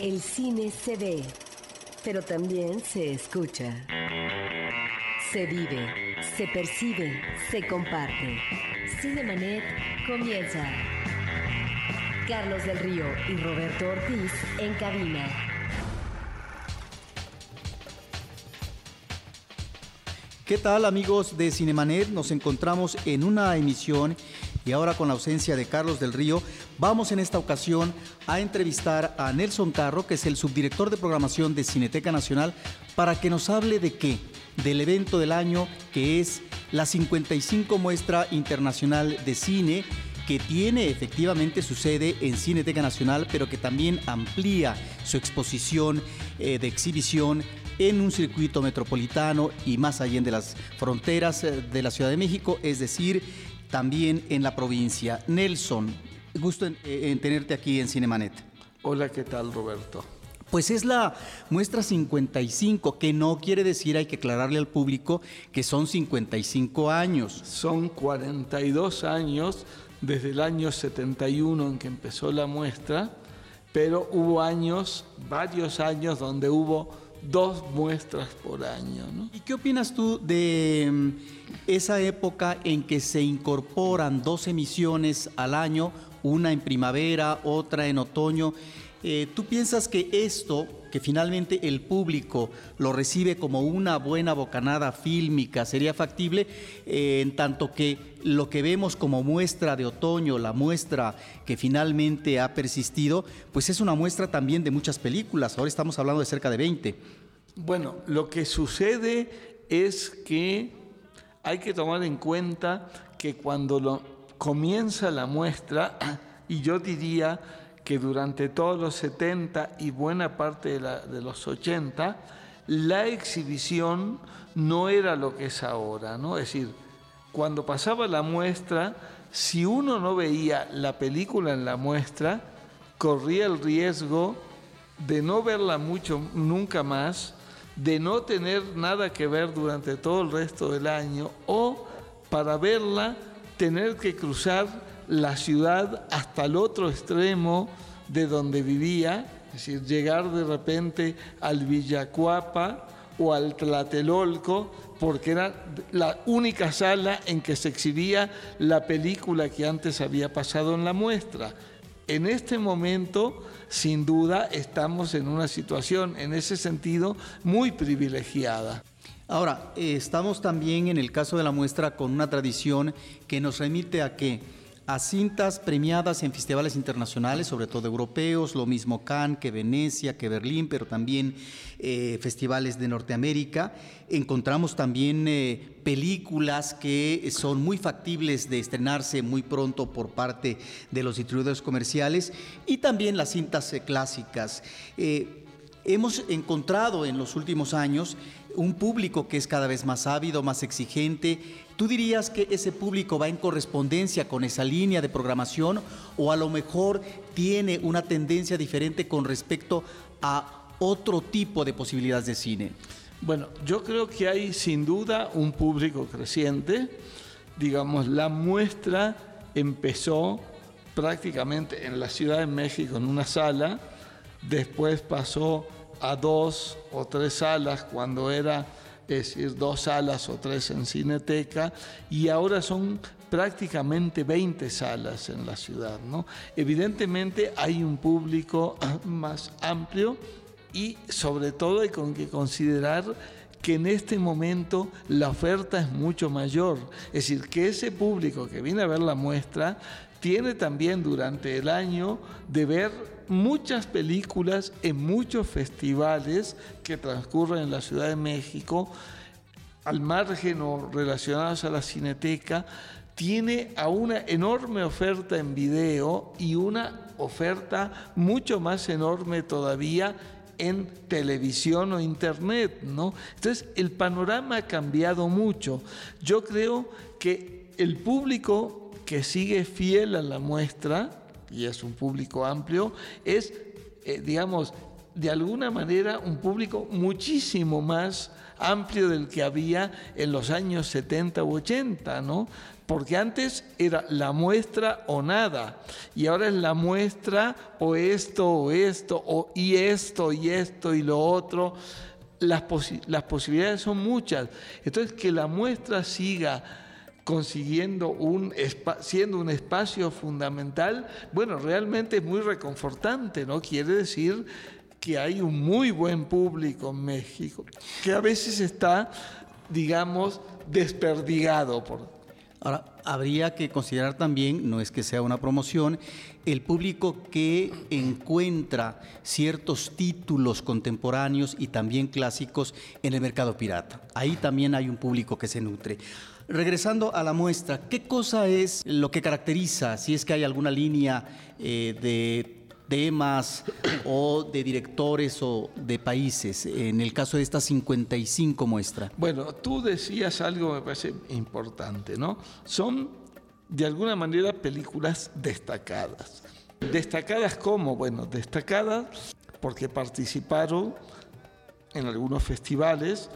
El cine se ve, pero también se escucha. Se vive, se percibe, se comparte. Cinemanet comienza. Carlos del Río y Roberto Ortiz en cabina. ¿Qué tal amigos de Cinemanet? Nos encontramos en una emisión y ahora con la ausencia de Carlos del Río, vamos en esta ocasión a entrevistar a Nelson Carro, que es el subdirector de programación de Cineteca Nacional, para que nos hable de qué, del evento del año que es la 55 Muestra Internacional de Cine que tiene efectivamente su sede en Cineteca Nacional, pero que también amplía su exposición eh, de exhibición en un circuito metropolitano y más allá de las fronteras eh, de la Ciudad de México, es decir, también en la provincia. Nelson, gusto en, eh, tenerte aquí en Cinemanet. Hola, ¿qué tal Roberto? Pues es la muestra 55, que no quiere decir, hay que aclararle al público, que son 55 años. Son 42 años desde el año 71 en que empezó la muestra, pero hubo años, varios años, donde hubo dos muestras por año. ¿Y qué opinas tú de mm, esa época en que se incorporan dos emisiones al año, una en primavera, otra en otoño? Eh, ¿Tú piensas que esto, que finalmente el público lo recibe como una buena bocanada fílmica, sería factible eh, en tanto que lo que vemos como muestra de otoño, la muestra que finalmente ha persistido, pues es una muestra también de muchas películas. Ahora estamos hablando de cerca de 20. Bueno, lo que sucede es que hay que tomar en cuenta que cuando lo, comienza la muestra, y yo diría que durante todos los 70 y buena parte de, los 80, la exhibición no era lo que es ahora, ¿no? Es decir, cuando pasaba la muestra, si uno no veía la película en la muestra, corría el riesgo de no verla mucho nunca más, de no tener nada que ver durante todo el resto del año o para verla tener que cruzar la ciudad hasta el otro extremo de donde vivía, es decir, llegar de repente al Villacuapa o al Tlatelolco, porque era la única sala en que se exhibía la película que antes había pasado en la muestra. En este momento, sin duda, estamos en una situación, en ese sentido, muy privilegiada. Ahora, eh, estamos también en el caso de la muestra con una tradición que nos remite a que a cintas premiadas en festivales internacionales, sobre todo europeos, lo mismo Cannes que Venecia, que Berlín, pero también eh, festivales de Norteamérica. Encontramos también eh, películas que son muy factibles de estrenarse muy pronto por parte de los distribuidores comerciales y también las cintas clásicas. hemos encontrado en los últimos años un público que es cada vez más ávido, más exigente. ¿Tú dirías que ese público va en correspondencia con esa línea de programación o a lo mejor tiene una tendencia diferente con respecto a otro tipo de posibilidades de cine? Bueno, yo creo que hay sin duda un público creciente. Digamos, la muestra empezó prácticamente en la Ciudad de México en una sala, después pasó a dos o tres salas cuando era, es decir, dos salas o tres en Cineteca, y ahora son prácticamente 20 salas en la ciudad. ¿no? Evidentemente hay un público más amplio y sobre todo hay que considerar que en este momento la oferta es mucho mayor. Es decir, que ese público que viene a ver la muestra tiene también durante el año de ver muchas películas en muchos festivales que transcurren en la Ciudad de México, al margen o relacionados a la cineteca, tiene a una enorme oferta en video y una oferta mucho más enorme todavía en televisión o internet, ¿no? Entonces, el panorama ha cambiado mucho. Yo creo que el público que sigue fiel a la muestra, y es un público amplio, es, eh, digamos, de alguna manera un público muchísimo más amplio del que había en los años 70 u 80, ¿no? porque antes era la muestra o nada, y ahora es la muestra o esto o esto, o y esto y esto y lo otro. Las, las posibilidades son muchas. Entonces, que la muestra siga consiguiendo un siendo un espacio fundamental, bueno, realmente es muy reconfortante, ¿no? Quiere decir que hay un muy buen público en México, que a veces está, digamos, desperdigado por Ahora, habría que considerar también, no es que sea una promoción, el público que encuentra ciertos títulos contemporáneos y también clásicos en el mercado pirata. Ahí también hay un público que se nutre. Regresando a la muestra, ¿qué cosa es lo que caracteriza, si es que hay alguna línea eh, de temas o de directores o de países en el caso de estas 55 muestras? Bueno, tú decías algo que me parece importante, ¿no? Son de alguna manera películas destacadas. ¿Destacadas cómo? Bueno, destacadas porque participaron en algunos festivales,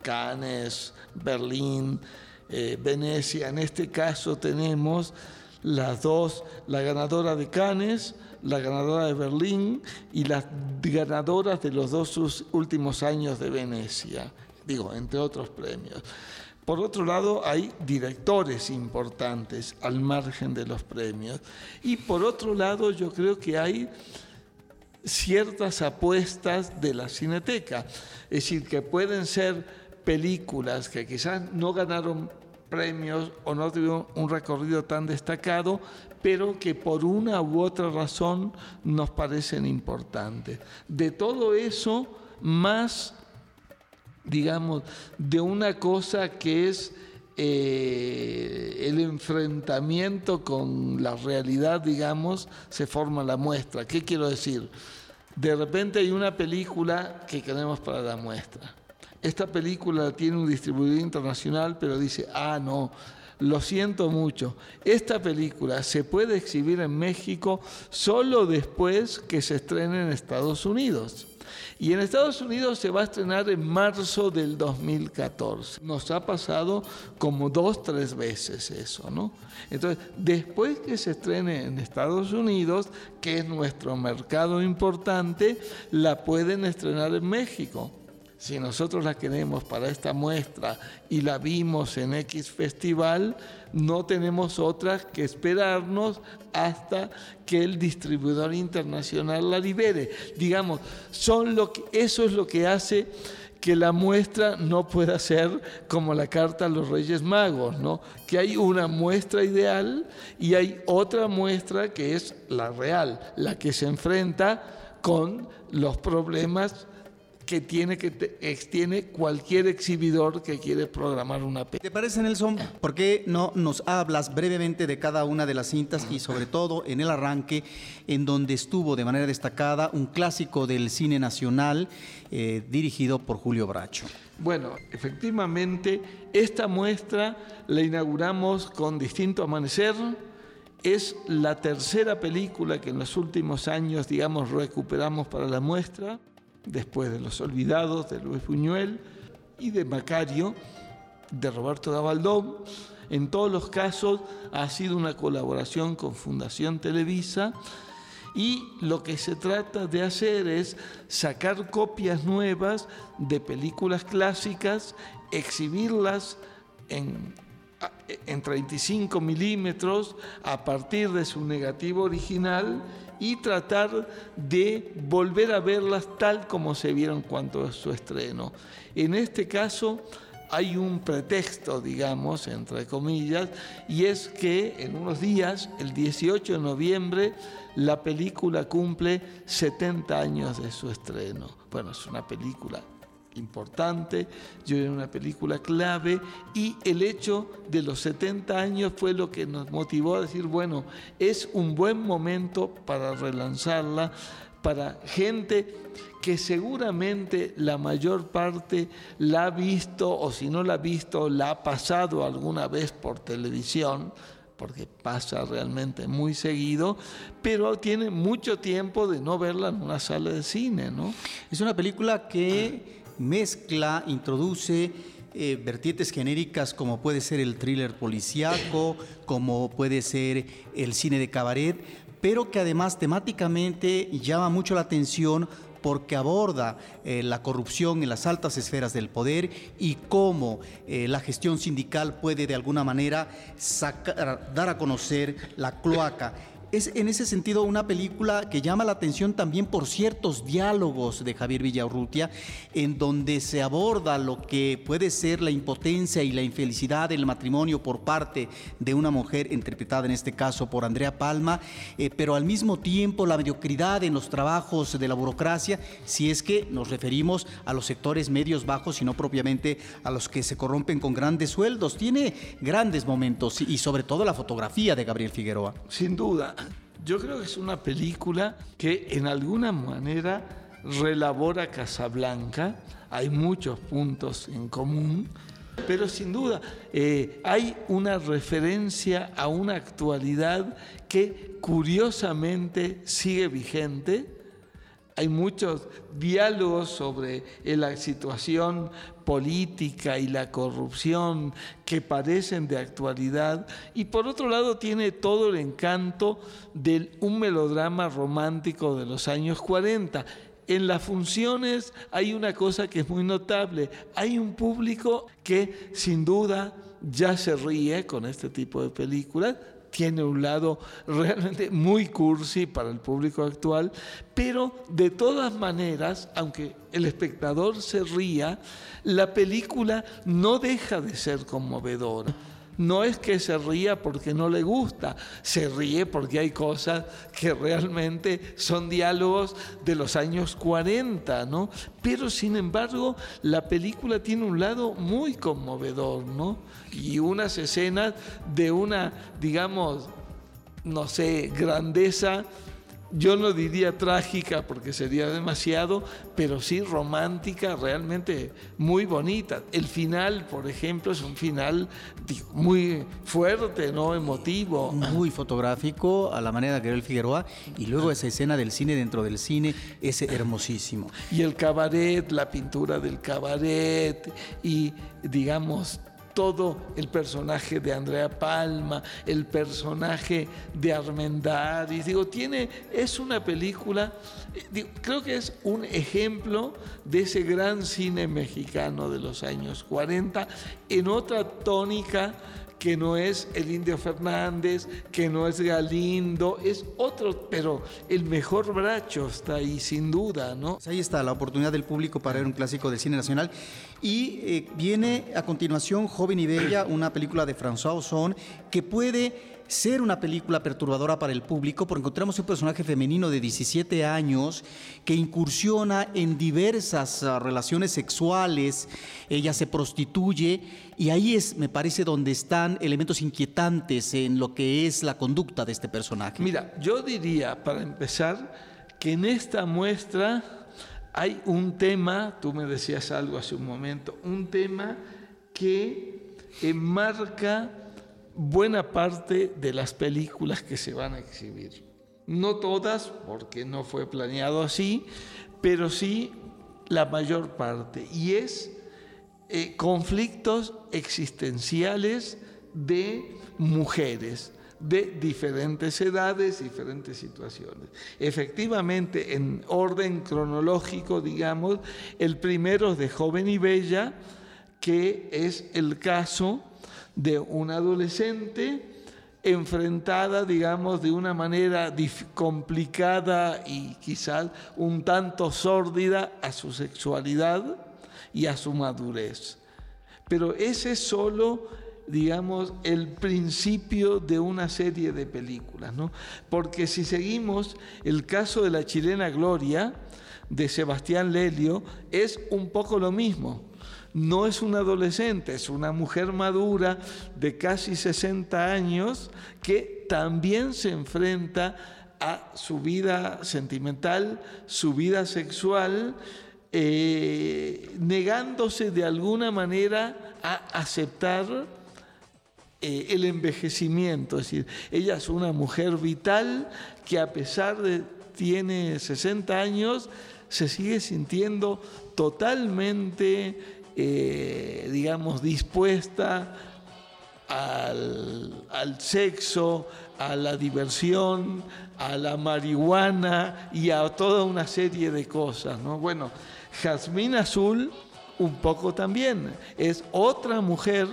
Cannes, Berlín, eh, Venecia. En este caso tenemos las dos, la ganadora de Cannes, la ganadora de Berlín y las ganadoras de los dos últimos años de Venecia, digo, entre otros premios. Por otro lado, hay directores importantes al margen de los premios. Y por otro lado, yo creo que hay ciertas apuestas de la cineteca. Es decir, que pueden ser películas que quizás no ganaron premios o no tuvieron un recorrido tan destacado, pero que por una u otra razón nos parecen importantes. De todo eso, más, digamos, de una cosa que es eh, el enfrentamiento con la realidad, digamos, se forma la muestra. ¿Qué quiero decir? De repente hay una película que queremos para la muestra. Esta película tiene un distribuidor internacional, pero dice, ah, no, lo siento mucho, esta película se puede exhibir en México solo después que se estrene en Estados Unidos. Y en Estados Unidos se va a estrenar en marzo del 2014. Nos ha pasado como dos, tres veces eso, ¿no? Entonces, después que se estrene en Estados Unidos, que es nuestro mercado importante, la pueden estrenar en México si nosotros la queremos para esta muestra y la vimos en X festival, no tenemos otra que esperarnos hasta que el distribuidor internacional la libere. Digamos, eso es lo que hace que la muestra no pueda ser como la carta a los Reyes Magos, ¿no? Que hay una muestra ideal y hay otra muestra que es la real, la que se enfrenta con los problemas que tiene que tiene cualquier exhibidor que quiere programar una película. ¿Te parece, Nelson? ¿Por qué no nos hablas brevemente de cada una de las cintas y sobre todo en el arranque, en donde estuvo de manera destacada un clásico del cine nacional eh, dirigido por Julio Bracho? Bueno, efectivamente, esta muestra la inauguramos con Distinto Amanecer. Es la tercera película que en los últimos años, digamos, recuperamos para la muestra después de Los Olvidados de Luis Buñuel y de Macario de Roberto Gabaldón. En todos los casos ha sido una colaboración con Fundación Televisa y lo que se trata de hacer es sacar copias nuevas de películas clásicas, exhibirlas en, en 35 milímetros a partir de su negativo original y tratar de volver a verlas tal como se vieron cuando su estreno. En este caso hay un pretexto, digamos, entre comillas, y es que en unos días, el 18 de noviembre, la película cumple 70 años de su estreno. Bueno, es una película importante, yo era una película clave y el hecho de los 70 años fue lo que nos motivó a decir, bueno, es un buen momento para relanzarla para gente que seguramente la mayor parte la ha visto o si no la ha visto, la ha pasado alguna vez por televisión, porque pasa realmente muy seguido, pero tiene mucho tiempo de no verla en una sala de cine, ¿no? Es una película que mezcla, introduce eh, vertientes genéricas como puede ser el thriller policíaco, como puede ser el cine de cabaret, pero que además temáticamente llama mucho la atención porque aborda eh, la corrupción en las altas esferas del poder y cómo eh, la gestión sindical puede de alguna manera dar a conocer la cloaca es en ese sentido una película que llama la atención también por ciertos diálogos de Javier Villaurrutia, en donde se aborda lo que puede ser la impotencia y la infelicidad del matrimonio por parte de una mujer, interpretada en este caso por Andrea Palma, eh, pero al mismo tiempo la mediocridad en los trabajos de la burocracia, si es que nos referimos a los sectores medios bajos y no propiamente a los que se corrompen con grandes sueldos. Tiene grandes momentos y sobre todo la fotografía de Gabriel Figueroa. Sin duda. Yo creo que es una película que en alguna manera relabora Casablanca. Hay muchos puntos en común, pero sin duda eh, hay una referencia a una actualidad que curiosamente sigue vigente hay muchos diálogos sobre la situación política y la corrupción que parecen de actualidad y por otro lado tiene todo el encanto de un melodrama romántico de los años 40. En las funciones hay una cosa que es muy notable, hay un público que sin duda ya se ríe con este tipo de películas, tiene un lado realmente muy cursi para el público actual, pero de todas maneras, aunque el espectador se ría, la película no deja de ser conmovedora no es que se ría porque no le gusta, se ríe porque hay cosas que realmente son diálogos de los años 40, ¿no? Pero sin embargo, la película tiene un lado muy conmovedor, ¿no? Y unas escenas de una, digamos, no sé, grandeza yo no diría trágica porque sería demasiado, pero sí romántica, realmente muy bonita. El final, por ejemplo, es un final muy fuerte, ¿no? Emotivo. Muy fotográfico, a la manera de Gabriel Figueroa, y luego esa escena del cine dentro del cine es hermosísimo. Y el cabaret, la pintura del cabaret, y digamos, todo el personaje de Andrea Palma, el personaje de Armendáriz. Digo, tiene, es una película, eh, creo que es un ejemplo de ese gran cine mexicano de los años 40 en otra tónica que no es el Indio Fernández, que no es Galindo, es otro, pero el mejor bracho está ahí, sin duda, ¿no? Pues ahí está la oportunidad del público para ver un clásico del cine nacional. Y eh, viene a continuación Joven y Bella, una película de François Ozon, que puede ser una película perturbadora para el público porque encontramos un personaje femenino de 17 años que incursiona en diversas ah, relaciones sexuales, ella se prostituye y ahí es, me parece, donde están elementos inquietantes en lo que es la conducta de este personaje. Mira, yo diría, para empezar, que en esta muestra hay un tema, tú me decías algo hace un momento, un tema que enmarca buena parte de las películas que se van a exhibir. No todas, porque no fue planeado así, pero sí la mayor parte. Y es eh, conflictos existenciales de mujeres de diferentes edades, diferentes situaciones. Efectivamente, en orden cronológico, digamos, el primero es de Joven y Bella, que es el caso de una adolescente enfrentada, digamos, de una manera complicada y quizás un tanto sórdida a su sexualidad y a su madurez. Pero ese es solo, digamos, el principio de una serie de películas, ¿no? Porque si seguimos el caso de la chilena Gloria, de Sebastián Lelio, es un poco lo mismo no es una adolescente, es una mujer madura de casi 60 años que también se enfrenta a su vida sentimental, su vida sexual, eh, negándose de alguna manera a aceptar eh, el envejecimiento. Es decir, ella es una mujer vital que a pesar de tiene 60 años, se sigue sintiendo totalmente eh, digamos, dispuesta al, al, sexo, a la diversión, a la marihuana y a toda una serie de cosas. ¿no? Bueno, Jazmín Azul un poco también. Es otra mujer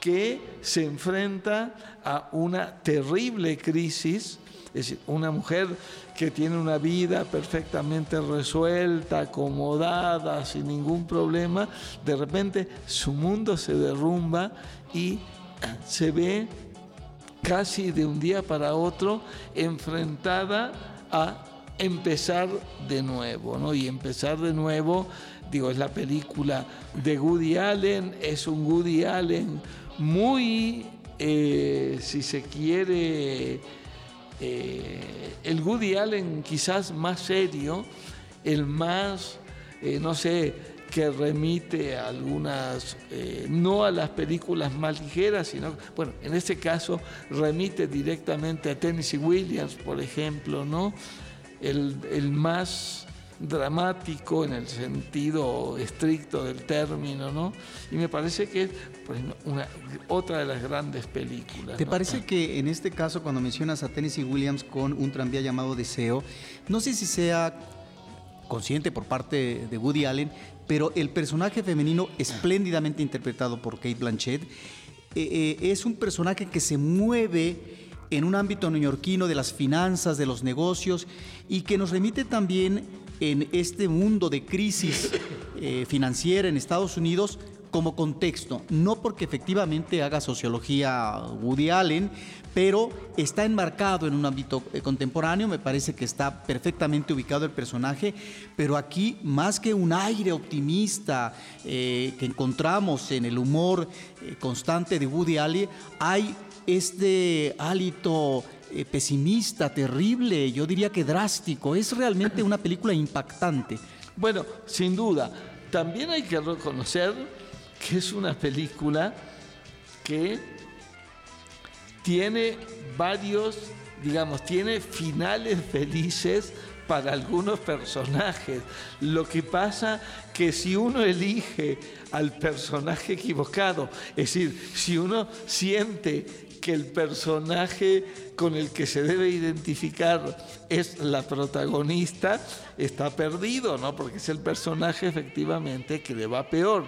que se enfrenta a una terrible crisis, es decir, una mujer que tiene una vida perfectamente resuelta, acomodada, sin ningún problema, de repente su mundo se derrumba y se ve casi de un día para otro enfrentada a empezar de nuevo, ¿no? Y empezar de nuevo, digo, es la película de Woody Allen, es un Woody Allen muy, eh, si se quiere, eh, el Woody Allen quizás más serio, el más, eh, no sé, que remite a algunas, no a las películas más ligeras, sino, bueno, en este caso remite directamente a Tennessee Williams, por ejemplo, ¿no? El, el más dramático en el sentido estricto del término, ¿no? Y me parece que es una, otra de las grandes películas. ¿Te parece que en este caso, cuando mencionas a Tennessee Williams con un tranvía llamado Deseo, no sé si sea consciente por parte de Woody Allen, pero el personaje femenino espléndidamente interpretado por Kate Blanchett eh, eh, es un personaje que se mueve en un ámbito neoyorquino de las finanzas, de los negocios y que nos remite también en este mundo de crisis eh, financiera en Estados Unidos como contexto, no porque efectivamente haga sociología Woody Allen, pero está enmarcado en un ámbito eh, contemporáneo, me parece que está perfectamente ubicado el personaje, pero aquí más que un aire optimista eh, que encontramos en el humor constante de Woody Allen, hay este hálito pesimista, terrible, yo diría que drástico, es realmente una película impactante. Bueno, sin duda, también hay que reconocer que es una película que tiene varios, digamos, tiene finales felices para algunos personajes. Lo que pasa que si uno elige al personaje equivocado, es decir, si uno siente que el personaje con el que se debe identificar es la protagonista, está perdido, ¿no? Porque es el personaje efectivamente que le va peor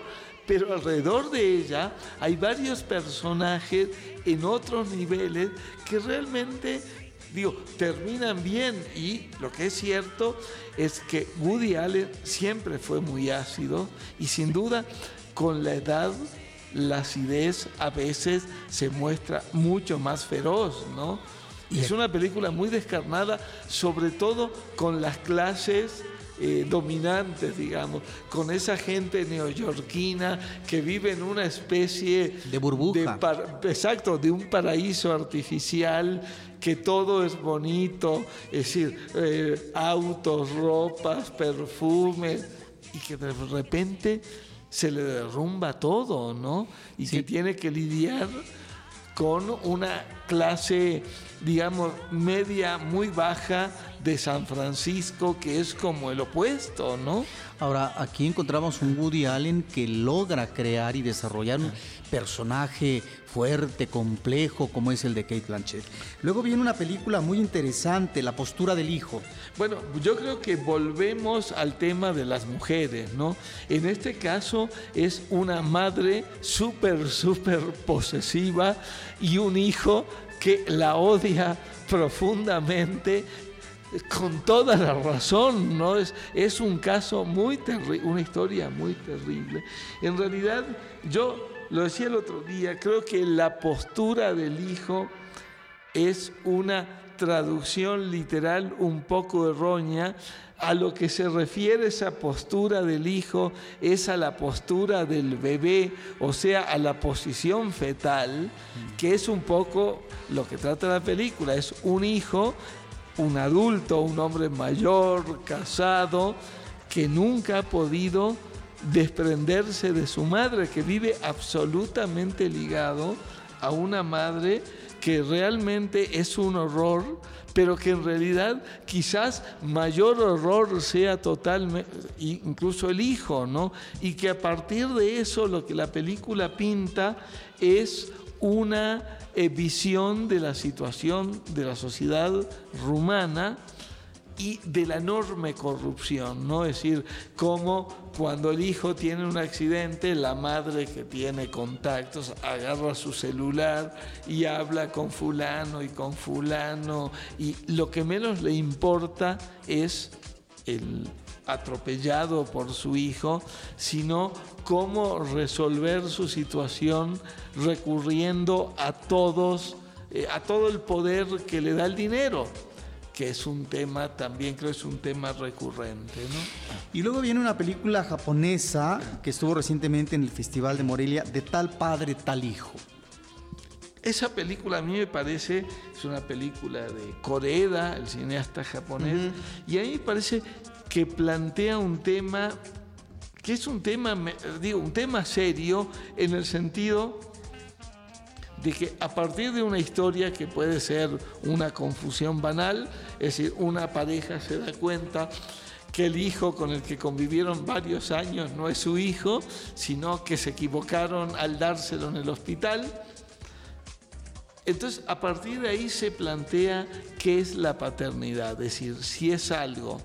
pero alrededor de ella hay varios personajes en otros niveles que realmente digo, terminan bien y lo que es cierto es que Woody Allen siempre fue muy ácido y sin duda con la edad la acidez a veces se muestra mucho más feroz, ¿no? Y es una película muy descarnada, sobre todo con las clases eh, dominantes, digamos, con esa gente neoyorquina que vive en una especie de burbuja. exacto, de un paraíso artificial que todo es bonito, es decir, eh, autos, ropas, perfumes, y que de repente se le derrumba todo, ¿no? Y que tiene que lidiar con una clase, digamos, media muy baja de San Francisco, que es como el opuesto, ¿no? Ahora, aquí encontramos un Woody Allen que logra crear y desarrollar un personaje fuerte, complejo, como es el de Kate Blanchett. Luego viene una película muy interesante, La postura del hijo. Bueno, yo creo que volvemos al tema de las mujeres, ¿no? En este caso es una madre súper, súper posesiva y un hijo que la odia profundamente con toda la razón, ¿no? Es, es un caso muy terrible, una historia muy terrible. En realidad, yo lo decía el otro día, creo que la postura del hijo es una traducción literal un poco errónea. A lo que se refiere esa postura del hijo es a la postura del bebé, o sea, a la posición fetal, que es un poco lo que trata la película. Es un hijo un adulto, un hombre mayor, casado, que nunca ha podido desprenderse de su madre, que vive absolutamente ligado a una madre que realmente es un horror, pero que en realidad quizás mayor horror sea totalmente, incluso el hijo, ¿no? Y que a partir de eso lo que la película pinta es una eh, visión de la situación de la sociedad rumana y de la enorme corrupción, ¿no? Es decir, como cuando el hijo tiene un accidente, la madre que tiene contactos agarra su celular y habla con fulano y con fulano y lo que menos le importa es el atropellado por su hijo, sino cómo resolver su situación recurriendo a todos, eh, a todo el poder que le da el dinero que es un tema también creo es un tema recurrente. ¿no? Y luego viene una película japonesa que estuvo recientemente en el Festival de Morelia, de tal padre, tal hijo. Esa película a mí me parece, es una película de Koreda, el cineasta japonés, y a mí me parece que plantea un tema, que es un tema, digo, un tema serio en el sentido de que a partir de una historia que puede ser una confusión banal, es decir, una pareja se da cuenta que el hijo con el que convivieron varios años no es su hijo, sino que se equivocaron al dárselo en el hospital. Entonces, a partir de ahí se plantea qué es la paternidad, es decir, si es algo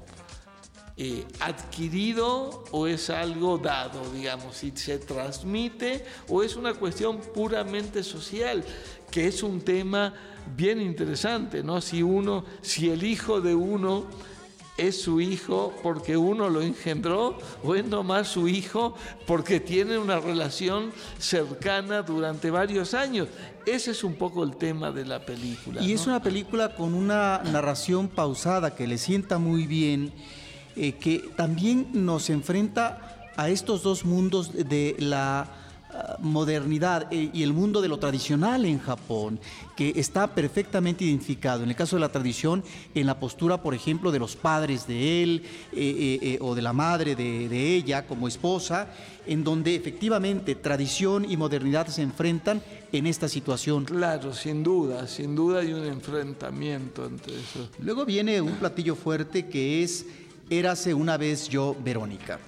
eh, adquirido o es algo dado, digamos, si se transmite o es una cuestión puramente social, que es un tema bien interesante, ¿no? Si uno, si el hijo de uno es su hijo porque uno lo engendró o es nomás su hijo porque tiene una relación cercana durante varios años. Ese es un poco el tema de la película. Y es una película con una narración pausada que le sienta muy bien eh, que también nos enfrenta a estos dos mundos de la ah, modernidad eh, y el mundo de lo tradicional en Japón, que está perfectamente identificado. En el caso de la tradición, en la postura, por ejemplo, de los padres de él eh, o de la madre de, de, ella como esposa, en donde efectivamente tradición y modernidad se enfrentan en esta situación. Claro, sin duda, sin duda hay un enfrentamiento entre eso. Luego viene un platillo fuerte que es Érase una vez yo, Verónica.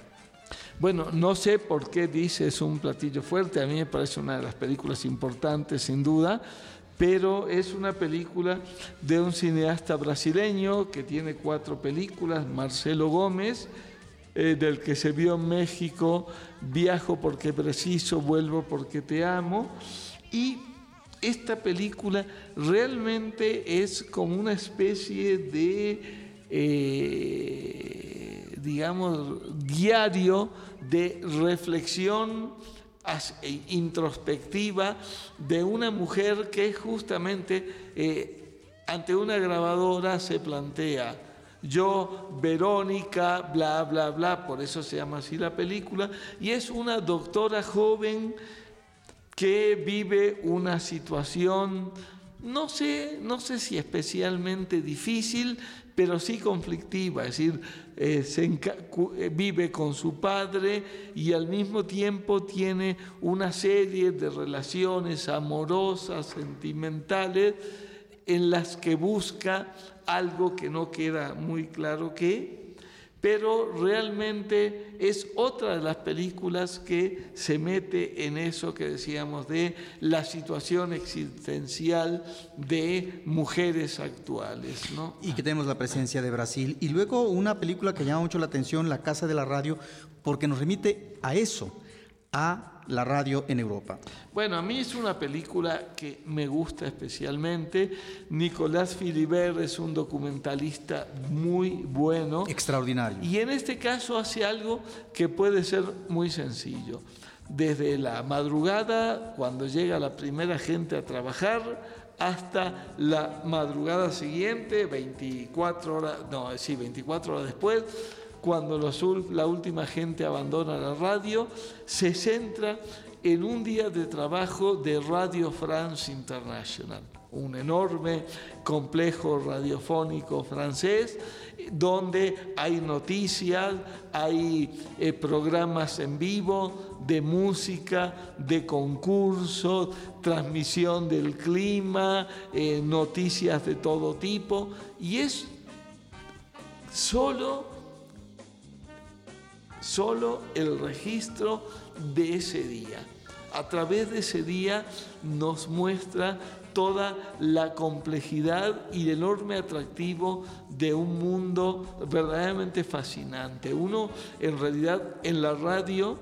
Bueno, no sé por qué dices un platillo fuerte, a mí me parece una de las películas importantes sin duda, pero es una película de un cineasta brasileño que tiene cuatro películas, Marcelo Gómez, eh, del que se vio en México, Viajo porque preciso, vuelvo porque te amo, y esta película realmente es como una especie de eh, digamos, diario de reflexión e introspectiva de una mujer que justamente eh, ante una grabadora se plantea, yo, Verónica, bla, bla, bla, por eso se llama así la película, y es una doctora joven que vive una situación, no sé, no sé si especialmente difícil, pero sí conflictiva, es decir, eh, eh, vive con su padre y al mismo tiempo tiene una serie de relaciones amorosas, sentimentales, en las que busca algo que no queda muy claro qué, pero realmente es otra de las películas que se mete en eso que decíamos de la situación existencial de mujeres actuales. ¿no? Y que tenemos la presencia de Brasil. Y luego una película que llama mucho la atención, La Casa de la Radio, porque nos remite a eso, a la radio en Europa? Bueno, a mí es una película que me gusta especialmente. Nicolás Philibert es un documentalista muy bueno. Extraordinario. Y en este caso hace algo que puede ser muy sencillo. Desde la madrugada, cuando llega la primera gente a trabajar, hasta la madrugada siguiente, 24 horas, no, sí, 24 horas después, cuando la última gente abandona la radio, se centra en un día de trabajo de Radio France International. un enorme complejo radiofónico francés donde hay noticias, hay eh, programas en vivo de música, de concursos, transmisión del clima, eh, noticias de todo tipo, y es solo, solo el registro de ese día. A través de ese día nos muestra toda la complejidad y el enorme atractivo de un mundo verdaderamente fascinante. Uno en realidad en la radio,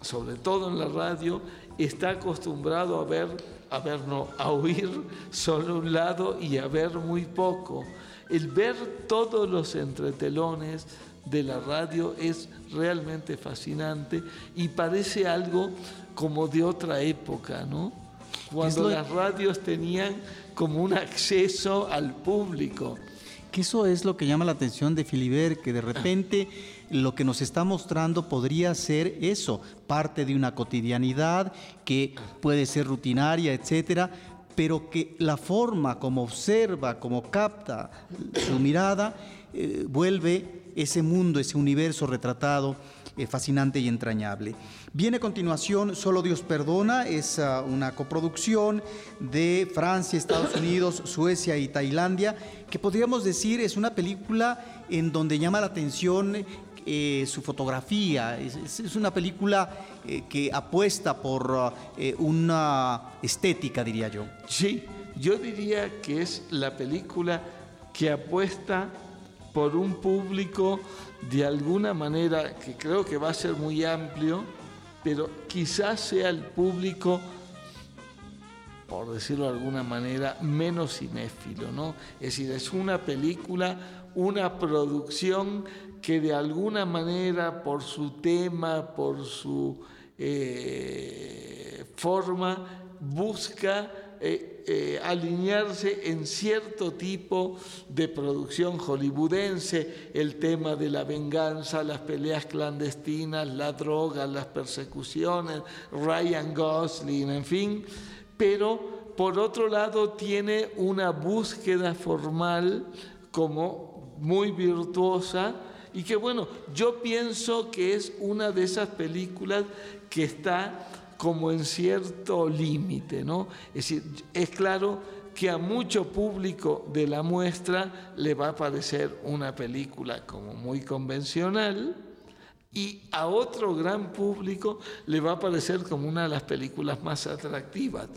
sobre todo en la radio, está acostumbrado a ver, a ver no, a oír solo un lado y a ver muy poco. El ver todos los entretelones de la radio es realmente fascinante y parece algo como de otra época, ¿no? cuando las radios tenían como un acceso al público. Que eso es lo que llama la atención de Filiber, que de repente lo que nos está mostrando podría ser eso, parte de una cotidianidad que puede ser rutinaria, etcétera, pero que la forma como observa, como capta su mirada, eh, vuelve ese mundo, ese universo retratado eh, fascinante y entrañable. Viene a continuación Solo Dios Perdona, es ah, una coproducción de Francia, Estados Unidos, Suecia y Tailandia, que podríamos decir es una película en donde llama la atención eh, su fotografía. Es, una película eh, que apuesta por ah, una estética, diría yo. Sí, yo diría que es la película que apuesta por un público de alguna manera que creo que va a ser muy amplio, pero quizás sea el público, por decirlo de alguna manera, menos cinéfilo, ¿no? Es decir, es una película, una producción que de alguna manera, por su tema, por su eh, forma, busca eh, eh, alinearse en cierto tipo de producción hollywoodense, el tema de la venganza, las peleas clandestinas, la droga, las persecuciones, Ryan Gosling, en fin, pero por otro lado tiene una búsqueda formal como muy virtuosa y que bueno, yo pienso que es una de esas películas que está como en cierto límite, ¿no? Es decir, es claro que a mucho público de la muestra le va a parecer una película como muy convencional y a otro gran público le va a parecer como una de las películas más atractivas.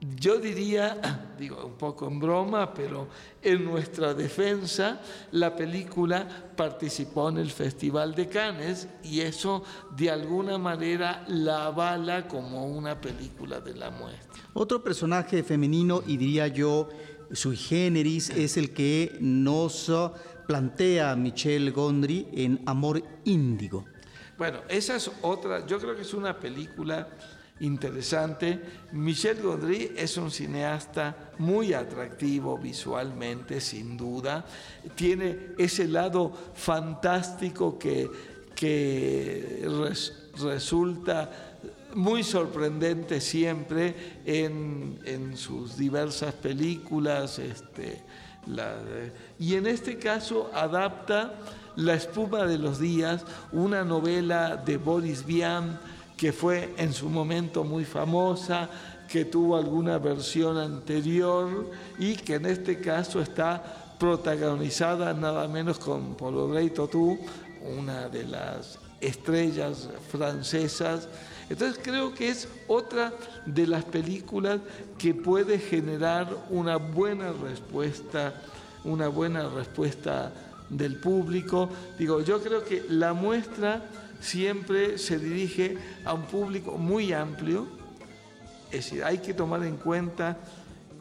Yo diría, digo un poco en broma, pero en nuestra defensa, la película participó en el Festival de Cannes y eso de alguna manera la avala como una película de la muestra. Otro personaje femenino, y diría yo sui generis, es el que nos plantea Michelle Gondry en Amor Índigo. Bueno, esa es otra, yo creo que es una película interesante. Michel Gondry es un cineasta muy atractivo visualmente, sin duda. Tiene ese lado fantástico que, que resulta muy sorprendente siempre en, sus diversas películas. Este, y en este caso adapta La espuma de los días, una novela de Boris Vian, que fue en su momento muy famosa, que tuvo alguna versión anterior y que en este caso está protagonizada nada menos con Paul Audrey Tautou, una de las estrellas francesas. Entonces creo que es otra de las películas que puede generar una buena respuesta, una buena respuesta del público. Digo, yo creo que la muestra siempre se dirige a un público muy amplio. Es decir, hay que tomar en cuenta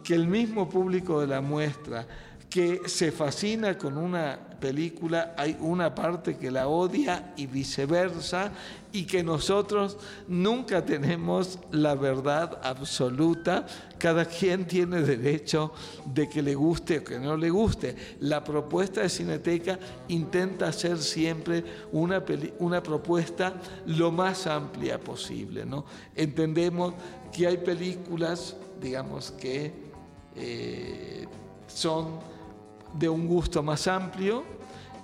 que el mismo público de la muestra que se fascina con una película, hay una parte que la odia y viceversa, y que nosotros nunca tenemos la verdad absoluta, cada quien tiene derecho de que le guste o que no le guste. La propuesta de Cineteca intenta hacer siempre una, una propuesta lo más amplia posible. ¿no? Entendemos que hay películas, digamos, que eh, son de un gusto más amplio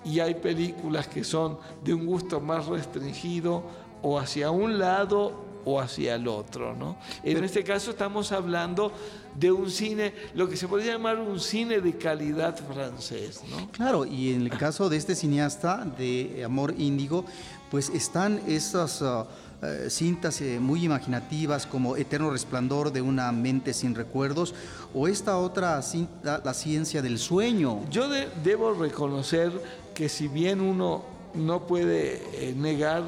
y hay películas que son de un gusto más restringido o hacia un lado o hacia el otro. ¿no? En este caso estamos hablando de un cine, lo que se podría llamar un cine de calidad francés. ¿no? Claro, y en el caso de este cineasta de Amor Índigo, pues están esas... Uh, eh, cintas eh, muy imaginativas como Eterno Resplandor de una mente sin recuerdos o esta otra La ciencia del sueño. Yo debo reconocer que si bien uno no puede eh, negar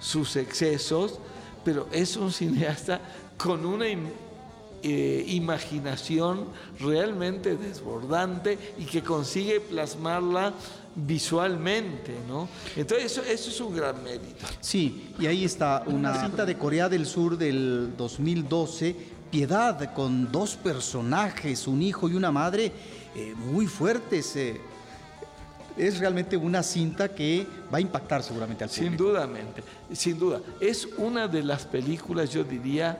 sus excesos, pero es un cineasta con una imaginación realmente desbordante y que consigue plasmarla visualmente, ¿no? Entonces eso, es un gran mérito. Sí, y ahí está una cinta de Corea del Sur del 2012, Piedad, con dos personajes, un hijo y una madre eh, muy fuertes. Eh. es realmente una cinta que va a impactar seguramente al público. Sin duda, sin duda. Es una de las películas, yo diría,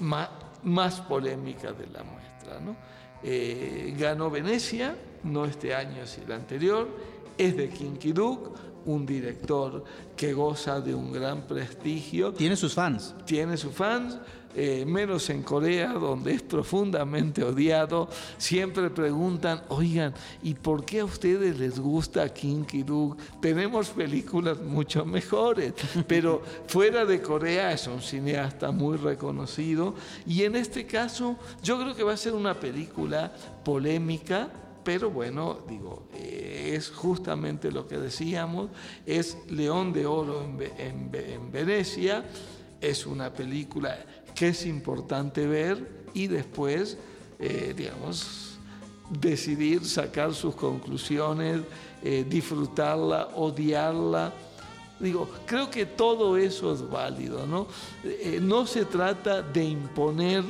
más, más polémicas de la muestra, ¿no? Eh, ganó Venecia, no este año, sino el anterior, es de Kinky Duke, un director que goza de un gran prestigio. Tiene sus fans. Tiene sus fans, eh, menos en Corea, donde es profundamente odiado. Siempre preguntan, oigan, ¿y por qué a ustedes les gusta Kinky Duke? Tenemos películas mucho mejores, pero fuera de Corea es un cineasta muy reconocido. Y en este caso, yo creo que va a ser una película polémica pero bueno, digo, eh, es justamente lo que decíamos, es León de Oro en, Venecia, es una película que es importante ver y después, eh, digamos, decidir sacar sus conclusiones, eh, disfrutarla, odiarla. Digo, creo que todo eso es válido, ¿no? no se trata de imponer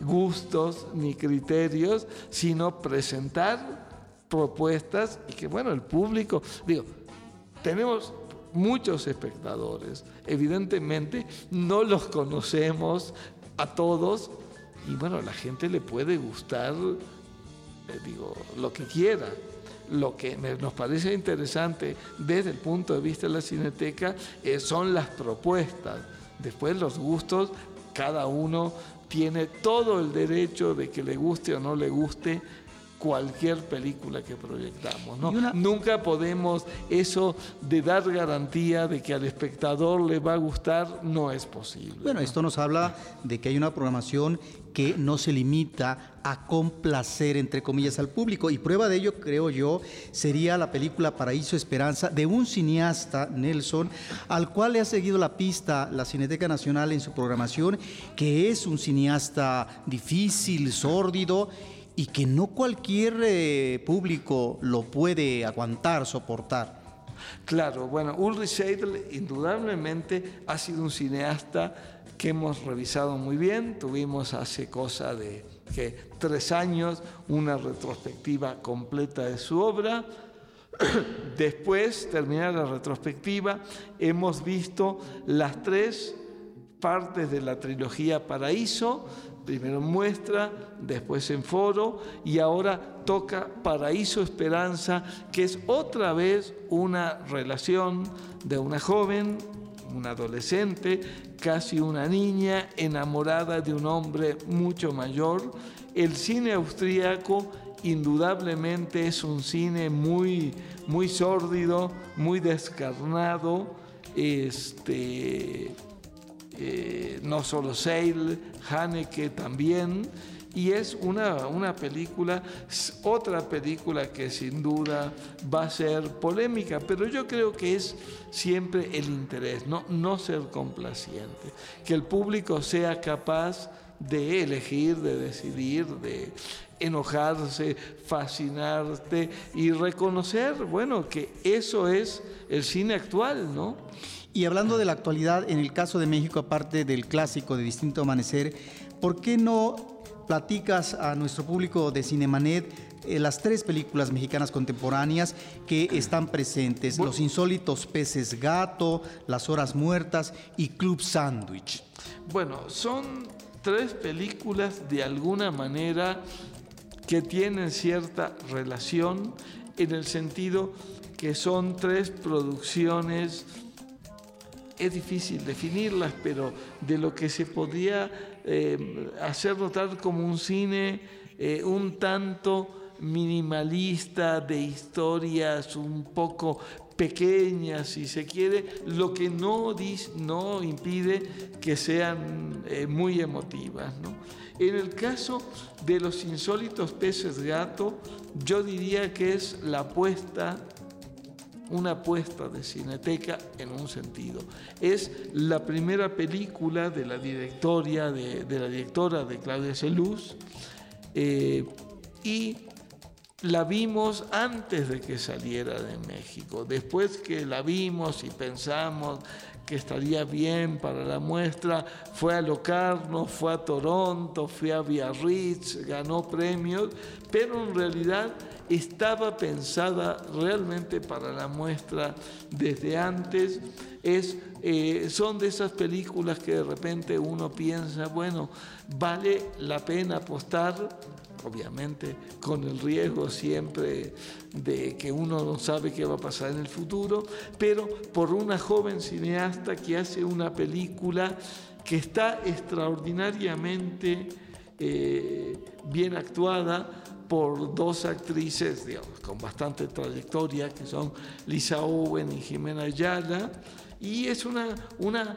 gustos ni criterios, sino presentar propuestas y que, bueno, el público, digo, tenemos muchos espectadores, evidentemente no los conocemos a todos y bueno, la gente le puede gustar, eh, digo, lo que quiera. Lo que nos parece interesante desde el punto de vista de la cineteca eh, son las propuestas. Después los gustos, cada uno tiene todo el derecho de que le guste o no le guste cualquier película que proyectamos. ¿no? Nunca podemos eso de dar garantía de que al espectador le va a gustar, no es posible. Bueno, esto nos habla de que hay una programación que no se limita a complacer, entre comillas, al público. Y prueba de ello, creo yo, sería la película Paraíso Esperanza de un cineasta, Nelson, al cual le ha seguido la pista la Cineteca Nacional en su programación, que es un cineasta difícil, sórdido y que no cualquier eh, público lo puede aguantar, soportar. Claro, bueno, Ulrich Seidel indudablemente ha sido un cineasta que hemos revisado muy bien. Tuvimos hace cosa de tres años una retrospectiva completa de su obra. Después, terminar la retrospectiva, hemos visto las tres partes de la trilogía Paraíso, primero muestra, después en foro y ahora toca Paraíso Esperanza, que es otra vez una relación de una joven, una adolescente, casi una niña enamorada de un hombre mucho mayor. El cine austríaco indudablemente es un cine muy, muy sórdido, muy descarnado, este, eh, no solo Seil, Haneke también, y es una, una, película, otra película que sin duda va a ser polémica, pero yo creo que es siempre el interés, no, no ser complaciente, que el público sea capaz de elegir, de decidir, de enojarse, fascinarte y reconocer, bueno, que eso es el cine actual, ¿no? Y hablando de la actualidad, en el caso de México, aparte del clásico de Distinto Amanecer, ¿por qué no platicas a nuestro público de Cinemanet eh, las tres películas mexicanas contemporáneas que están presentes? Los insólitos peces gato, Las horas muertas y Club Sandwich. Bueno, son tres películas de alguna manera que tienen cierta relación en el sentido que son tres producciones, es difícil definirlas, pero de lo que se podía eh, hacer notar como un cine eh, un tanto minimalista, de historias un poco pequeñas, si se quiere, lo que no, no impide que sean eh, muy emotivas. En el caso de los insólitos peces gato, yo diría que es la apuesta una apuesta de Cineteca en un sentido. Es la primera película de la directoria, de, la directora de Claudia Celuz, eh, y la vimos antes de que saliera de México. Después que la vimos y pensamos que estaría bien para la muestra, fue a Locarno, fue a Toronto, fue a Biarritz, ganó premios, pero en realidad estaba pensada realmente para la muestra desde antes. Es, eh, son de esas películas que de repente uno piensa, bueno, vale la pena apostar, obviamente con el riesgo siempre de que uno no sabe qué va a pasar en el futuro, pero por una joven cineasta que hace una película que está extraordinariamente eh, bien actuada, por dos actrices con bastante trayectoria, que son Lisa Owen y Jimena Ayala, y es una, una,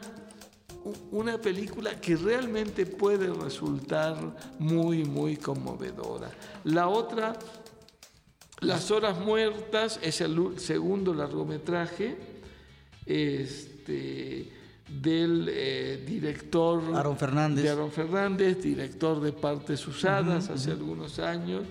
una película que realmente puede resultar muy, muy conmovedora. La otra, Las Horas Muertas, es el segundo largometraje este, del eh, director Aaron Fernández. de Aaron Fernández, director de Partes Usadas hace algunos años,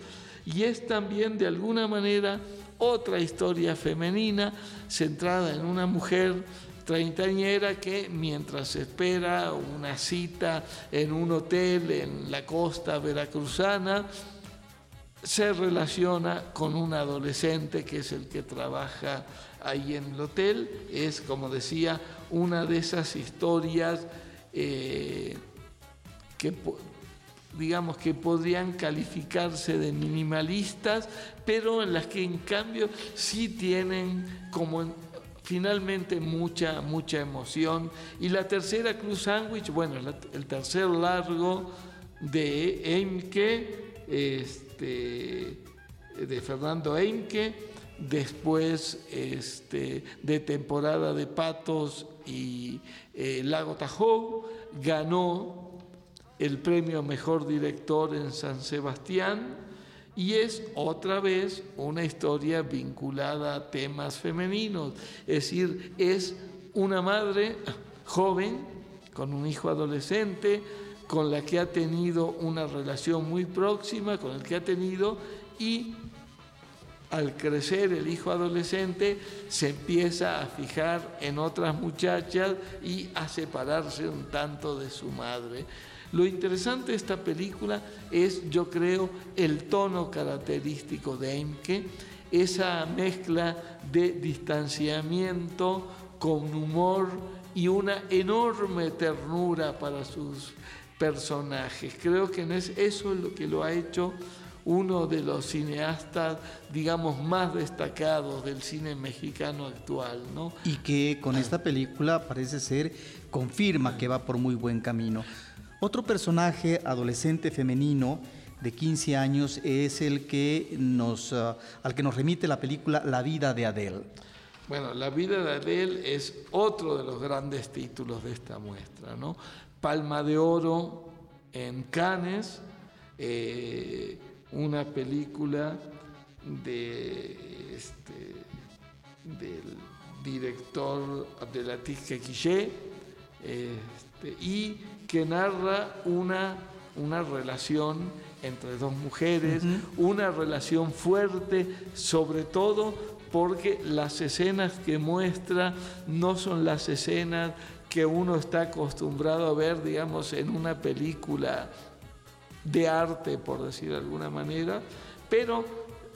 y es también de alguna manera otra historia femenina centrada en una mujer treintañera que mientras espera una cita en un hotel en la costa veracruzana, se relaciona con un adolescente que es el que trabaja ahí en el hotel. Es, como decía, una de esas historias eh, que digamos que podrían calificarse de minimalistas, pero en las que en cambio sí tienen como finalmente mucha, mucha emoción. Y la tercera Cruz Sandwich, bueno, el tercer largo de Eimke, este, de Fernando Eimke, después este, de temporada de Patos y eh, Lago Tahoe, ganó el premio Mejor Director en San Sebastián y es otra vez una historia vinculada a temas femeninos, es decir, es una madre joven con un hijo adolescente con la que ha tenido una relación muy próxima, con el que ha tenido y al crecer el hijo adolescente se empieza a fijar en otras muchachas y a separarse un tanto de su madre. Lo interesante de esta película es, yo creo, el tono característico de Eimke, esa mezcla de distanciamiento con humor y una enorme ternura para sus personajes. Creo que eso es lo que lo ha hecho uno de los cineastas, digamos, más destacados del cine mexicano actual. ¿no? Y que con esta película parece ser, confirma que va por muy buen camino. Otro personaje adolescente femenino de 15 años es el que nos, ah, al que nos remite la película La vida de Adele. Bueno, La vida de Adele es otro de los grandes títulos de esta muestra, ¿no? Palma de Oro en Cannes, eh, una película de, este, del director Abdelatif Kekiché, este, y que narra una, una relación entre dos mujeres, una relación fuerte, sobre todo porque las escenas que muestra no son las escenas que uno está acostumbrado a ver, digamos, en una película de arte, por decir de alguna manera, pero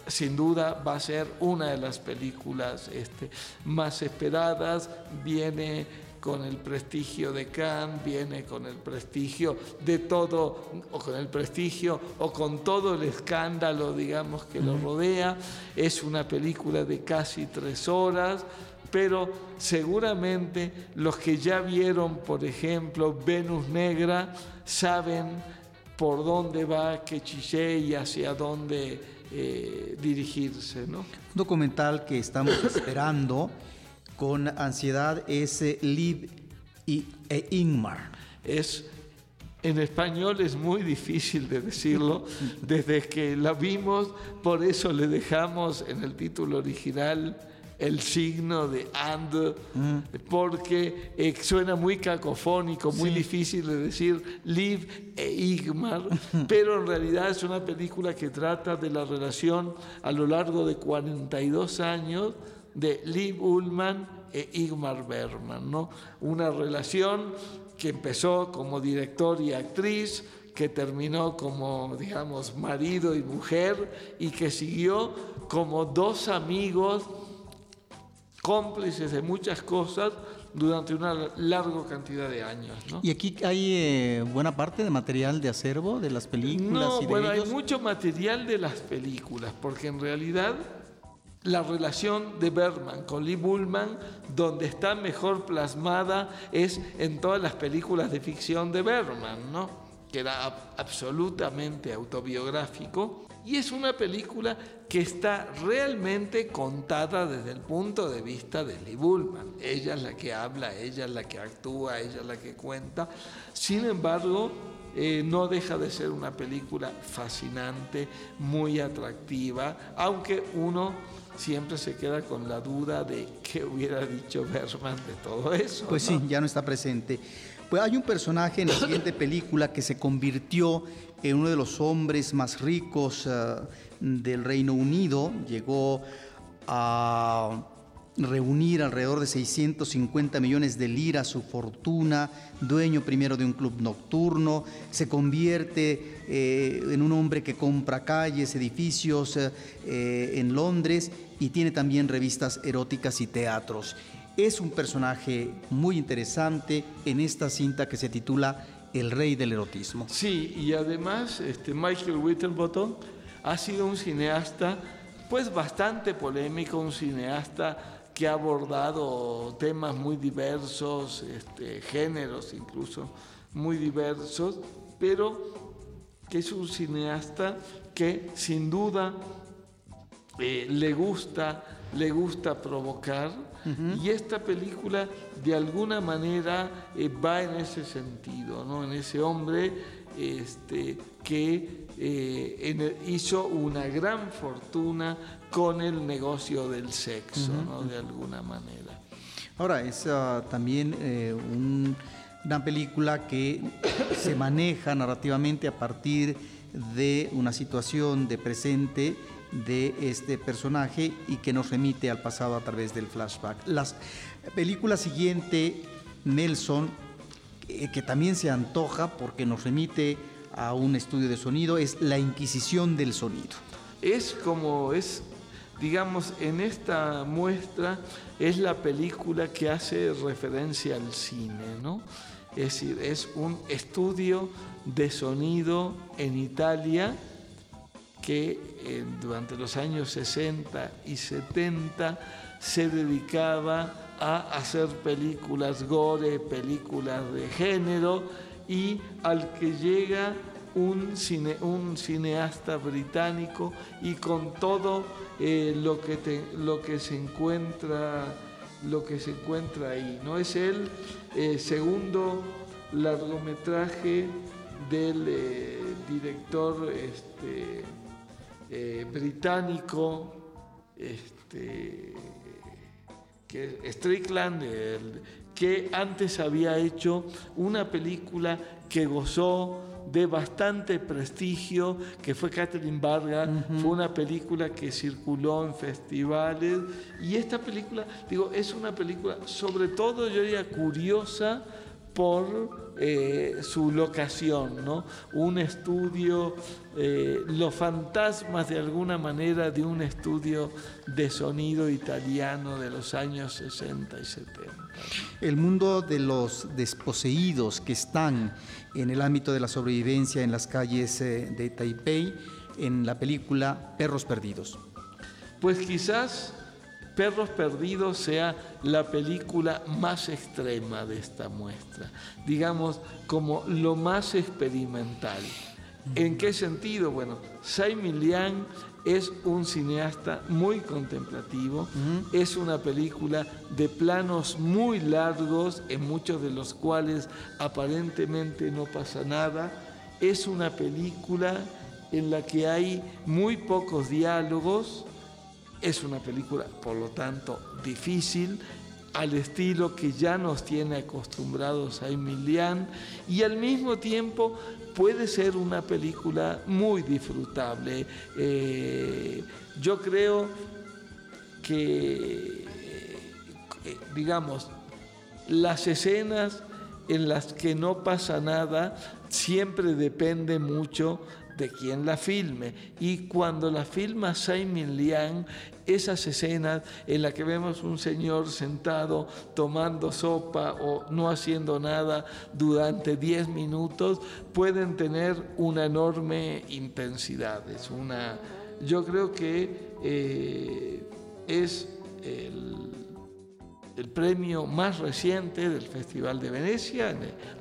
sin duda va a ser una de las películas este, más esperadas, viene con el prestigio de Cannes, viene con el prestigio de todo, o con el prestigio, o con todo el escándalo, digamos, que lo rodea. Es una película de casi tres horas, pero seguramente los que ya vieron, por ejemplo, Venus Negra, saben por dónde va Quechiché y hacia dónde eh, dirigirse. ¿no? Un documental que estamos esperando con ansiedad es eh, Liv y, e Ingmar. Es, en español es muy difícil de decirlo. Desde que la vimos, por eso le dejamos en el título original el signo de and, mm. porque eh, suena muy cacofónico, muy difícil de decir Liv e Igmar, pero en realidad es una película que trata de la relación a lo largo de 42 años de Liv Ullman e Igmar Bergman, ¿no? Una relación que empezó como director y actriz, que terminó como, digamos, marido y mujer y que siguió como dos amigos cómplices de muchas cosas durante una larga cantidad de años. ¿no? ¿Y aquí hay eh, buena parte de material de acervo de las películas? No, bueno, hay mucho material de las películas, porque en realidad la relación de Bergman con Lee Bullman, donde está mejor plasmada, es en todas las películas de ficción de Bergman, ¿no? que era absolutamente autobiográfico. Y es una película que está realmente contada desde el punto de vista de Lee Bullman. Ella es la que habla, ella es la que actúa, ella es la que cuenta. Sin embargo, eh, no deja de ser una película fascinante, muy atractiva, aunque uno siempre se queda con la duda de qué hubiera dicho Bergman de todo eso. Pues sí, ya no está presente. Pues hay un personaje en la siguiente película que se convirtió en uno de los hombres más ricos eh, del Reino Unido. Llegó a reunir alrededor de 650 millones de liras su fortuna, dueño primero de un club nocturno, se convierte eh, en un hombre que compra calles, edificios eh, en Londres y tiene también revistas eróticas y teatros. Es un personaje muy interesante en esta cinta que se titula El Rey del Erotismo. Sí, y además este, Michael Winterbottom ha sido un cineasta pues bastante polémico, un cineasta que ha abordado temas muy diversos, este, géneros incluso muy diversos, pero que es un cineasta que sin duda eh, le gusta, le gusta provocar y esta película de alguna manera eh, va en ese sentido, ¿no? en ese hombre este, que eh, hizo una gran fortuna con el negocio del sexo, ¿no? de alguna manera. Ahora, es ah, también una película que se maneja narrativamente a partir de una situación de presente de este personaje y que nos remite al pasado a través del flashback. La película siguiente, Nelson, que también se antoja porque nos remite a un estudio de sonido, es La Inquisición del Sonido. Es como es, digamos, en esta muestra es la película que hace referencia al cine, ¿no? Es decir, es un estudio de sonido en Italia que eh, durante los años 60 y 70 se dedicaba a hacer películas gore, películas de género, y al que llega un, un cineasta británico y con todo eh, lo, que lo que se encuentra lo que se encuentra ahí. ¿no? Es el eh, segundo largometraje del director este, eh, británico, este, que Strickland, que antes había hecho una película que gozó de bastante prestigio, que fue Catherine Vargas, fue una película que circuló en festivales, y esta película, digo, es una película sobre todo, yo diría, curiosa, por eh, su locación, ¿no? Un estudio, eh, los fantasmas de alguna manera de un estudio de sonido italiano de los años 60 y 70. El mundo de los desposeídos que están en el ámbito de la sobrevivencia en las calles eh, de Taipei, en la película Perros Perdidos. Pues quizás Perros Perdidos sea la película más extrema de esta muestra, digamos como lo más experimental. ¿En qué sentido? Bueno, Simon Liang es un cineasta muy contemplativo, es una película de planos muy largos, en muchos de los cuales aparentemente no pasa nada, es una película en la que hay muy pocos diálogos, es una película, por lo tanto, difícil, al estilo que ya nos tiene acostumbrados a Emilian y al mismo tiempo puede ser una película muy disfrutable. Eh, yo creo que, eh, digamos, las escenas en las que no pasa nada siempre depende mucho de quien la filme. Y cuando la filma Simon Liang, esas escenas en las que vemos un señor sentado tomando sopa o no haciendo nada durante 10 minutos pueden tener una enorme intensidad. Es una, yo creo que eh, es el, el, premio más reciente del Festival de Venecia,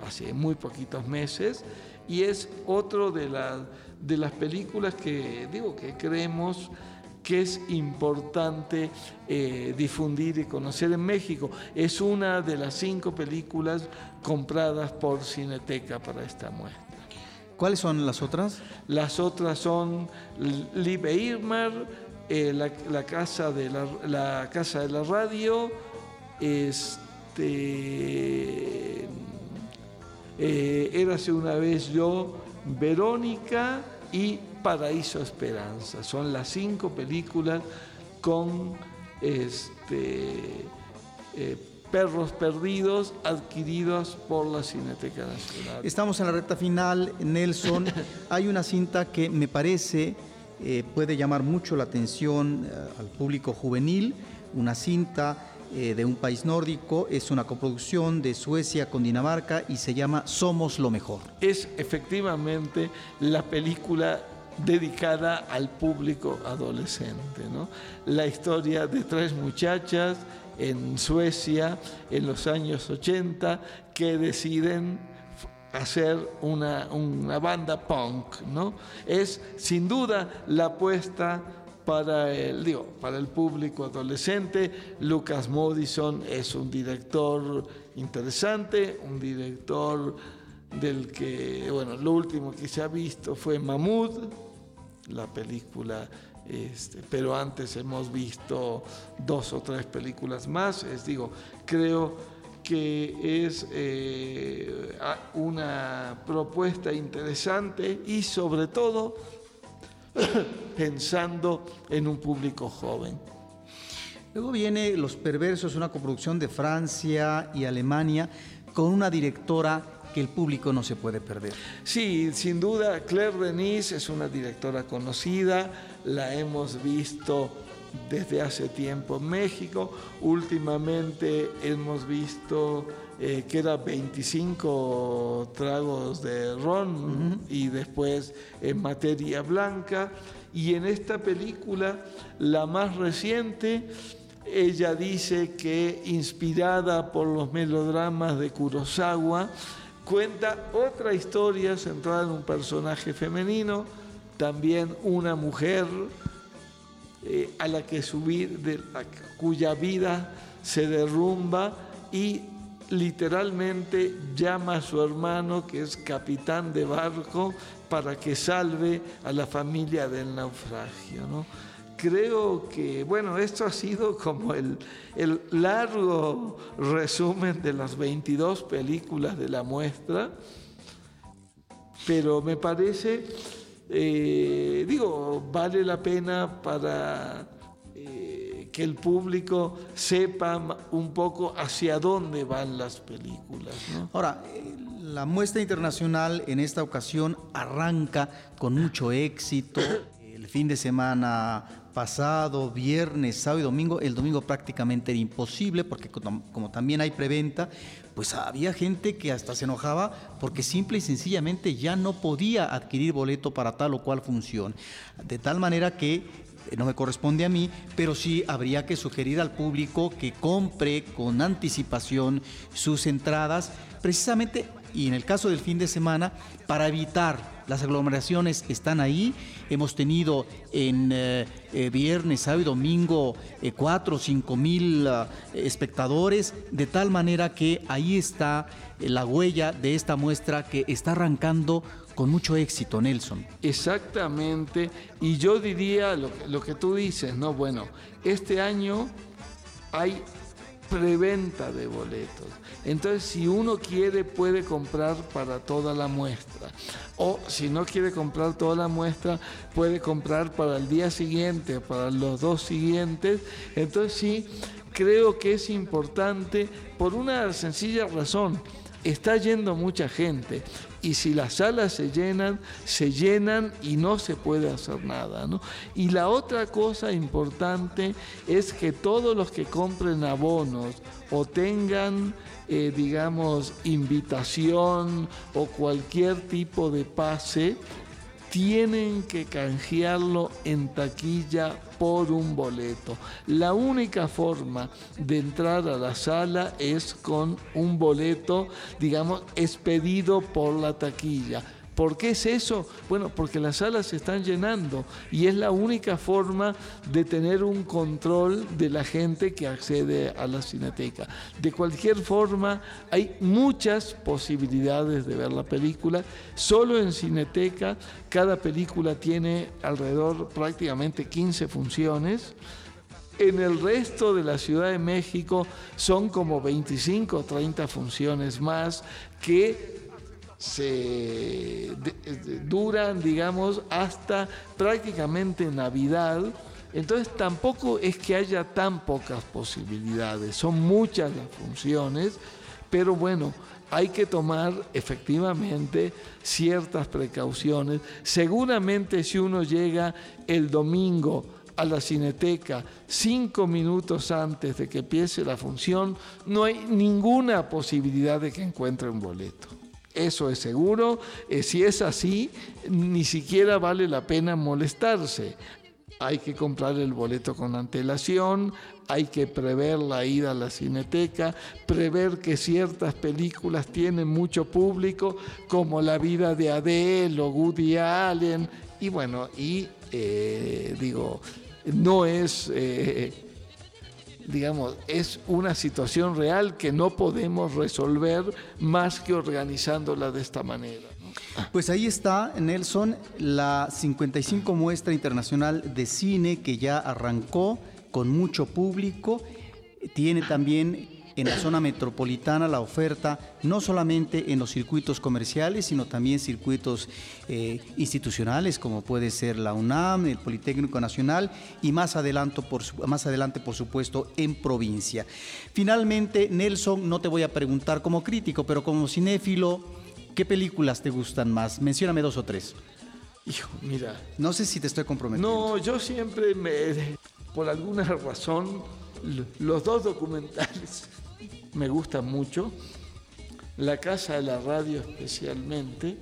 hace muy poquitos meses, y es otro de las de las películas que digo que creemos que es importante eh, difundir y conocer en México. Es una de las cinco películas compradas por Cineteca para esta muestra. ¿Cuáles son las otras? Las otras son Liebe Irmer, eh, la, casa de la, la, casa de la radio, este, eh, Érase una vez yo, Verónica, y Paraíso Esperanza. Son las cinco películas con este, eh, perros perdidos adquiridos por la Cineteca Nacional. Estamos en la recta final, Nelson. Hay una cinta que me parece eh, puede llamar mucho la atención eh, al público juvenil, una cinta de un país nórdico, es una coproducción de Suecia con Dinamarca y se llama Somos lo Mejor. Es efectivamente la película dedicada al público adolescente. ¿no? La historia de tres muchachas en Suecia en los años 80 que deciden hacer una, una banda punk. ¿no? Es sin duda la apuesta para el, digo, para el público adolescente. Lucas Modison es un director interesante, un director del que, bueno, lo último que se ha visto fue Mahmoud, la película, este, pero antes hemos visto dos o tres películas más. Es digo, creo que es eh, una propuesta interesante y sobre todo pensando en un público joven. Luego viene Los Perversos, una coproducción de Francia y Alemania con una directora que el público no se puede perder. Sí, sin duda, Claire Denis es una directora conocida, la hemos visto desde hace tiempo en México, últimamente hemos visto que era 25 tragos de ron y después en materia blanca. Y en esta película, la más reciente, ella dice que inspirada por los melodramas de Kurosawa, cuenta otra historia centrada en un personaje femenino, también una mujer eh, a la que subir, cuya vida se derrumba y literalmente llama a su hermano, que es capitán de barco, para que salve a la familia del naufragio. ¿no? Creo que, bueno, esto ha sido como el, el largo resumen de las 22 películas de la muestra, pero me parece, eh, digo, vale la pena para que el público sepa un poco hacia dónde van las películas. Ahora, eh, la muestra internacional en esta ocasión arranca con mucho éxito. El fin de semana pasado, viernes, sábado y domingo, el domingo prácticamente era imposible porque como, también hay preventa, pues había gente que hasta se enojaba porque simple y sencillamente ya no podía adquirir boleto para tal o cual función. De tal manera que no me corresponde a mí, pero sí habría que sugerir al público que compre con anticipación sus entradas, precisamente, y en el caso del fin de semana, para evitar las aglomeraciones están ahí. Hemos tenido en eh, eh, viernes, sábado y domingo eh, cuatro o cinco mil espectadores, de tal manera que ahí está la huella de esta muestra que está arrancando con mucho éxito, Nelson. Exactamente, y yo diría lo, que tú dices, ¿no? Bueno, este año hay preventa de boletos. Entonces, si uno quiere, puede comprar para toda la muestra. O si no quiere comprar toda la muestra, puede comprar para el día siguiente, para los dos siguientes. Entonces, sí, creo que es importante por una sencilla razón. Está yendo mucha gente y si las salas se llenan, se llenan y no se puede hacer nada. Y la otra cosa importante es que todos los que compren abonos o tengan eh, digamos, invitación o cualquier tipo de pase, tienen que canjearlo en taquilla por un boleto. La única forma de entrar a la sala es con un boleto, digamos, expedido por la taquilla. ¿Por qué es eso? Bueno, porque las salas se están llenando y es la única forma de tener un control de la gente que accede a la cineteca. De cualquier forma, hay muchas posibilidades de ver la película. Solo en cineteca, cada película tiene alrededor prácticamente 15 funciones. En el resto de la Ciudad de México son como 25 o 30 funciones más que se duran, digamos, hasta prácticamente Navidad. Entonces tampoco es que haya tan pocas posibilidades, son muchas las funciones, pero bueno, hay que tomar efectivamente ciertas precauciones. Seguramente si uno llega el domingo a la cineteca cinco minutos antes de que empiece la función, no hay ninguna posibilidad de que encuentre un boleto. Eso es seguro. Eh, si es así, ni siquiera vale la pena molestarse. Hay que comprar el boleto con antelación, hay que prever la ida a la cineteca, prever que ciertas películas tienen mucho público, como La vida de Adele o Woody Allen, y bueno, y eh, digo, no es eh, digamos, es una situación real que no podemos resolver más que organizándola de esta manera. Pues ahí está, Nelson, la 55 muestra internacional de cine que ya arrancó con mucho público. Tiene también en la zona metropolitana la oferta no solamente en los circuitos comerciales, sino también circuitos eh, institucionales como puede ser la UNAM, el Politécnico Nacional y más adelante, por, más adelante, por supuesto, en provincia. Finalmente, Nelson, no te voy a preguntar como crítico, pero como cinéfilo, ¿qué películas te gustan más? Mencióname dos o tres. Hijo, mira. No sé si te estoy comprometiendo. No, yo siempre me, por alguna razón, los dos documentales me gusta mucho, La Casa de la Radio especialmente,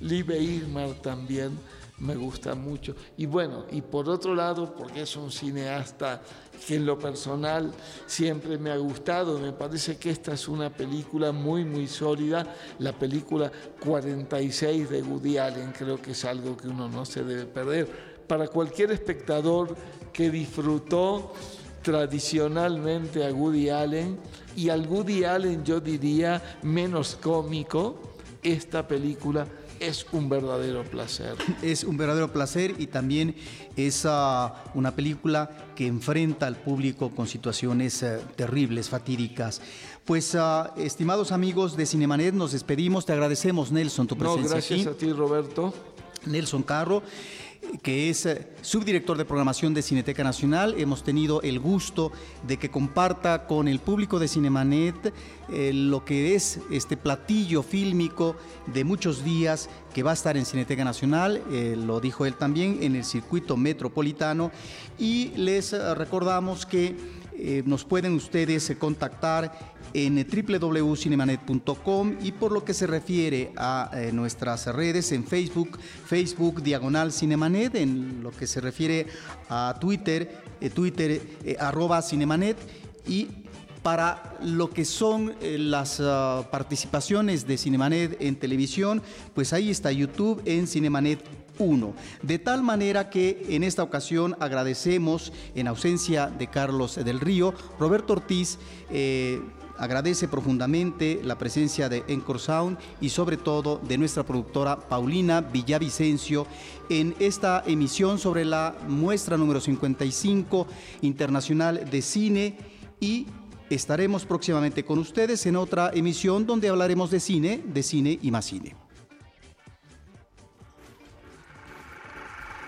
Libe Irmar también me gusta mucho. Y bueno, y por otro lado, porque es un cineasta que en lo personal siempre me ha gustado, me parece que esta es una película muy, muy sólida, la película 46 de Woody Allen, creo que es algo que uno no se debe perder. Para cualquier espectador que disfrutó tradicionalmente a Woody Allen y al Woody Allen yo diría menos cómico, esta película es un verdadero placer. Es un verdadero placer y también es ah, una película que enfrenta al público con situaciones eh, terribles, fatídicas. Pues, ah, estimados amigos de Cinemanet, nos despedimos. Te agradecemos, Nelson, tu presencia no, gracias a ti, Roberto. Nelson Carro. Que es eh, subdirector de programación de Cineteca Nacional. Hemos tenido el gusto de que comparta con el público de Cinemanet eh, lo que es este platillo fílmico de muchos días que va a estar en Cineteca Nacional, eh, lo dijo él también, en el circuito metropolitano. Y les recordamos que nos pueden ustedes contactar en www.cinemanet.com y por lo que se refiere a eh, nuestras redes en Facebook, Facebook Diagonal Cinemanet, en lo que se refiere a Twitter, eh, Twitter eh, arroba Cinemanet. Y para lo que son las ah, participaciones de Cinemanet en televisión, pues ahí está YouTube en Cinemanet 1. De tal manera que en esta ocasión agradecemos, en ausencia de Carlos del Río, Roberto Ortiz, agradece profundamente la presencia de Encore Sound y sobre todo de nuestra productora Paulina Villavicencio en esta emisión sobre la muestra número 55 internacional de cine y estaremos próximamente con ustedes en otra emisión donde hablaremos de cine, de cine y más cine.